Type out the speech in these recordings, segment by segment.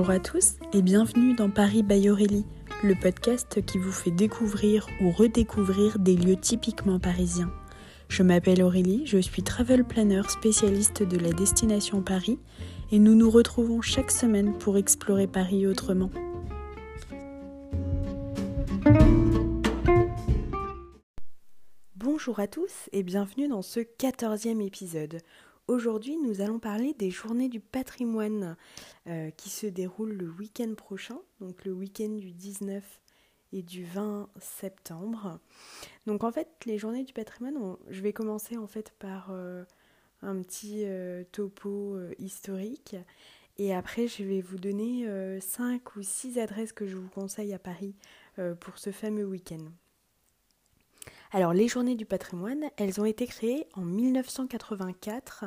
Bonjour à tous et bienvenue dans Paris by Aurélie, le podcast qui vous fait découvrir ou redécouvrir des lieux typiquement parisiens. Je m'appelle Aurélie, je suis travel planner spécialiste de la destination Paris et nous nous retrouvons chaque semaine pour explorer Paris autrement. Bonjour à tous et bienvenue dans ce quatorzième épisode. Aujourd'hui, nous allons parler des journées du patrimoine euh, qui se déroulent le week-end prochain, donc le week-end du 19 et du 20 septembre. Donc en fait, les journées du patrimoine, je vais commencer en fait par euh, un petit euh, topo historique et après je vais vous donner 5 ou 6 adresses que je vous conseille à Paris pour ce fameux week-end. Alors, les journées du patrimoine, elles ont été créées en 1984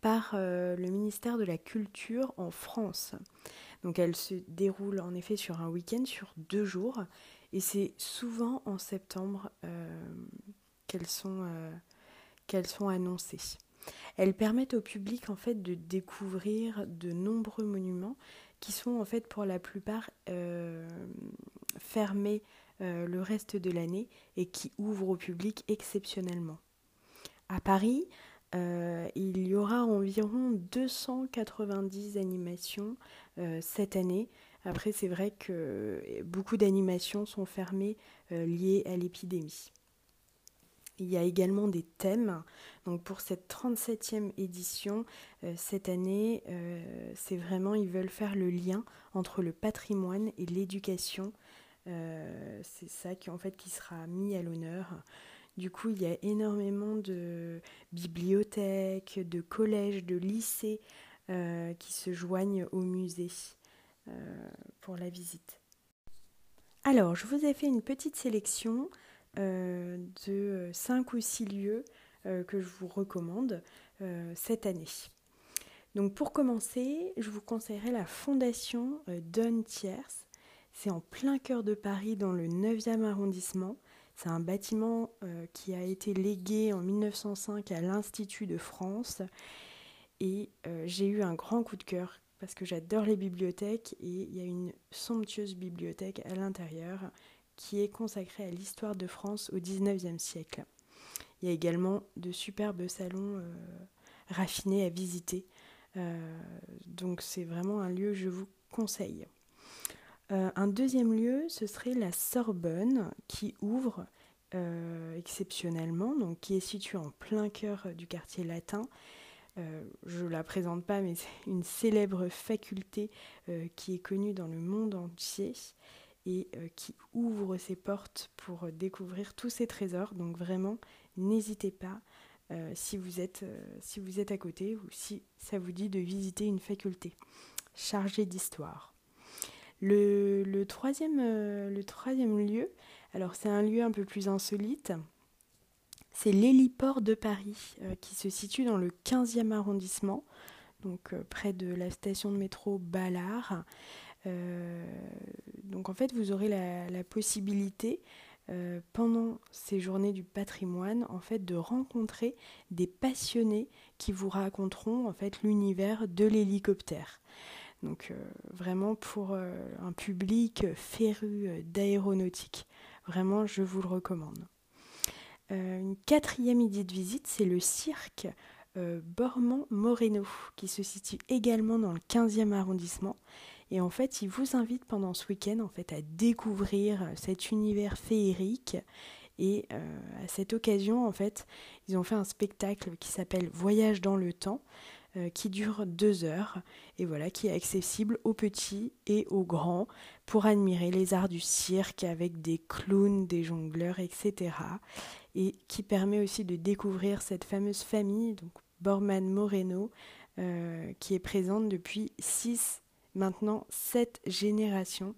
par euh, le ministère de la Culture en France. Donc, elles se déroulent en effet sur un week-end, sur deux jours, et c'est souvent en septembre euh, qu'elles sont, euh, sont annoncées. Elles permettent au public en fait de découvrir de nombreux monuments qui sont en fait pour la plupart fermés euh, le reste de l'année et qui ouvre au public exceptionnellement. À Paris, euh, il y aura environ 290 animations euh, cette année. Après, c'est vrai que beaucoup d'animations sont fermées liées à l'épidémie. Il y a également des thèmes. Donc pour cette 37e édition, cette année, c'est vraiment, ils veulent faire le lien entre le patrimoine et l'éducation euh, c'est ça qui, en fait, qui sera mis à l'honneur. Du coup, il y a énormément de bibliothèques, de collèges, de lycées euh, qui se joignent au musée euh, pour la visite. Alors, je vous ai fait une petite sélection de 5 ou 6 lieux que je vous recommande cette année. Donc pour commencer, je vous conseillerais la fondation Don Thiers c'est en plein cœur de Paris, dans le 9e arrondissement. C'est un bâtiment euh, qui a été légué en 1905 à l'Institut de France. Et euh, j'ai eu un grand coup de cœur parce que j'adore les bibliothèques et il y a une somptueuse bibliothèque à l'intérieur qui est consacrée à l'histoire de France au 19e siècle. Il y a également de superbes salons euh, raffinés à visiter. donc c'est vraiment un lieu que je vous conseille. Euh, un deuxième lieu, ce serait la Sorbonne qui ouvre euh, exceptionnellement, donc qui est située en plein cœur du quartier latin. Euh, je ne la présente pas, mais c'est une célèbre faculté qui est connue dans le monde entier et qui ouvre ses portes pour découvrir tous ses trésors. Donc vraiment, n'hésitez pas si, vous êtes, si vous êtes à côté ou si ça vous dit de visiter une faculté chargée d'histoire. Le, troisième, euh, le troisième lieu, alors c'est un lieu un peu plus insolite, c'est l'héliport de Paris, euh, qui se situe dans le 15e arrondissement, donc euh, près de la station de métro Ballard. donc en fait, vous aurez la, la possibilité pendant ces journées du patrimoine, en fait, de rencontrer des passionnés qui vous raconteront en fait l'univers de l'hélicoptère. Donc euh, vraiment pour euh, un public féru euh, d'aéronautique. Vraiment, je vous le recommande. une quatrième idée de visite, c'est le cirque Bormont-Moreno, qui se situe également dans le 15e arrondissement. Et en fait, il vous invite pendant ce week-end en fait, à découvrir cet univers féerique. Et à cette occasion, en fait, ils ont fait un spectacle qui s'appelle Voyage dans le temps, euh, qui dure deux heures et voilà qui est accessible aux petits et aux grands pour admirer les arts du cirque avec des clowns, des jongleurs, etc. Et qui permet aussi de découvrir cette fameuse famille, donc Borman Moreno, euh, qui est présente depuis six, maintenant sept générations.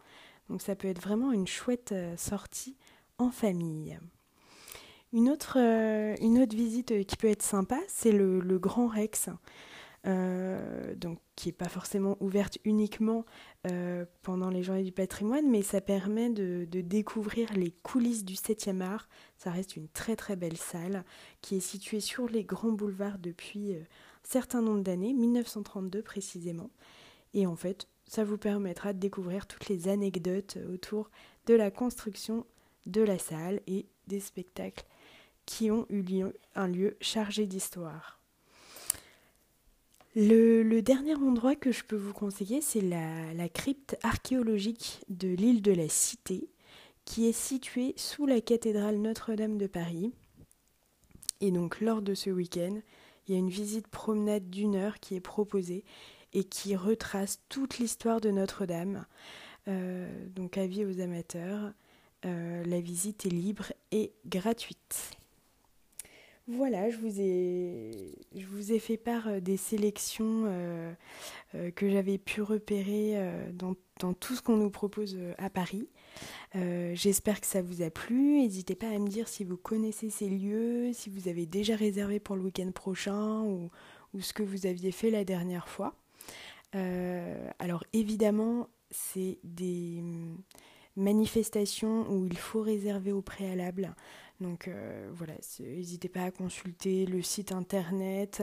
Donc ça peut être vraiment une chouette euh, sortie en famille. Une autre, visite qui peut être sympa, c'est le Grand Rex. Euh, donc qui n'est pas forcément ouverte uniquement euh, pendant les journées du patrimoine, mais ça permet de, découvrir les coulisses du 7e art. Ça reste une très très belle salle qui est située sur les grands boulevards depuis euh, un certain nombre d'années, 1932 précisément. Et en fait, ça vous permettra de découvrir toutes les anecdotes autour de la construction de la salle et des spectacles qui ont eu lieu, un lieu chargé d'histoire. Le, dernier endroit que je peux vous conseiller, c'est la, crypte archéologique de l'île de la Cité, qui est située sous la cathédrale Notre-Dame de Paris. Et donc lors de ce week-end, il y a une visite promenade d'une heure qui est proposée et qui retrace toute l'histoire de Notre-Dame. Euh, donc avis aux amateurs, euh, la visite est libre et gratuite. Voilà, je vous ai, fait part euh, des sélections que j'avais pu repérer dans, tout ce qu'on nous propose à Paris. J'espère que ça vous a plu. N'hésitez pas à me dire si vous connaissez ces lieux, si vous avez déjà réservé pour le week-end prochain ou, ou ce que vous aviez fait la dernière fois. Euh, alors évidemment, c'est des hum, manifestations où il faut réserver au préalable. Donc euh, voilà, n'hésitez pas à consulter le site internet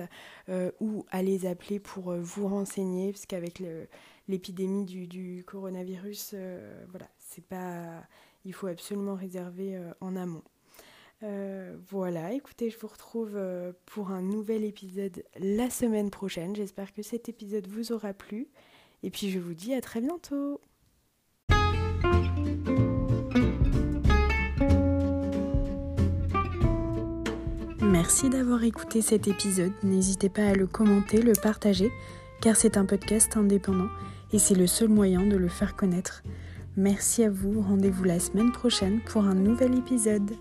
euh, ou à les appeler pour vous renseigner, parce qu'avec l'épidémie du, coronavirus, voilà, c'est pas, il faut absolument réserver en amont. Euh, voilà, écoutez, je vous retrouve euh, pour un nouvel épisode la semaine prochaine. J'espère que cet épisode vous aura plu. Et puis je vous dis à très bientôt. Merci d'avoir écouté cet épisode. N'hésitez pas à le commenter, le partager, car c'est un podcast indépendant et c'est le seul moyen de le faire connaître. Merci à vous, rendez-vous la semaine prochaine pour un nouvel épisode.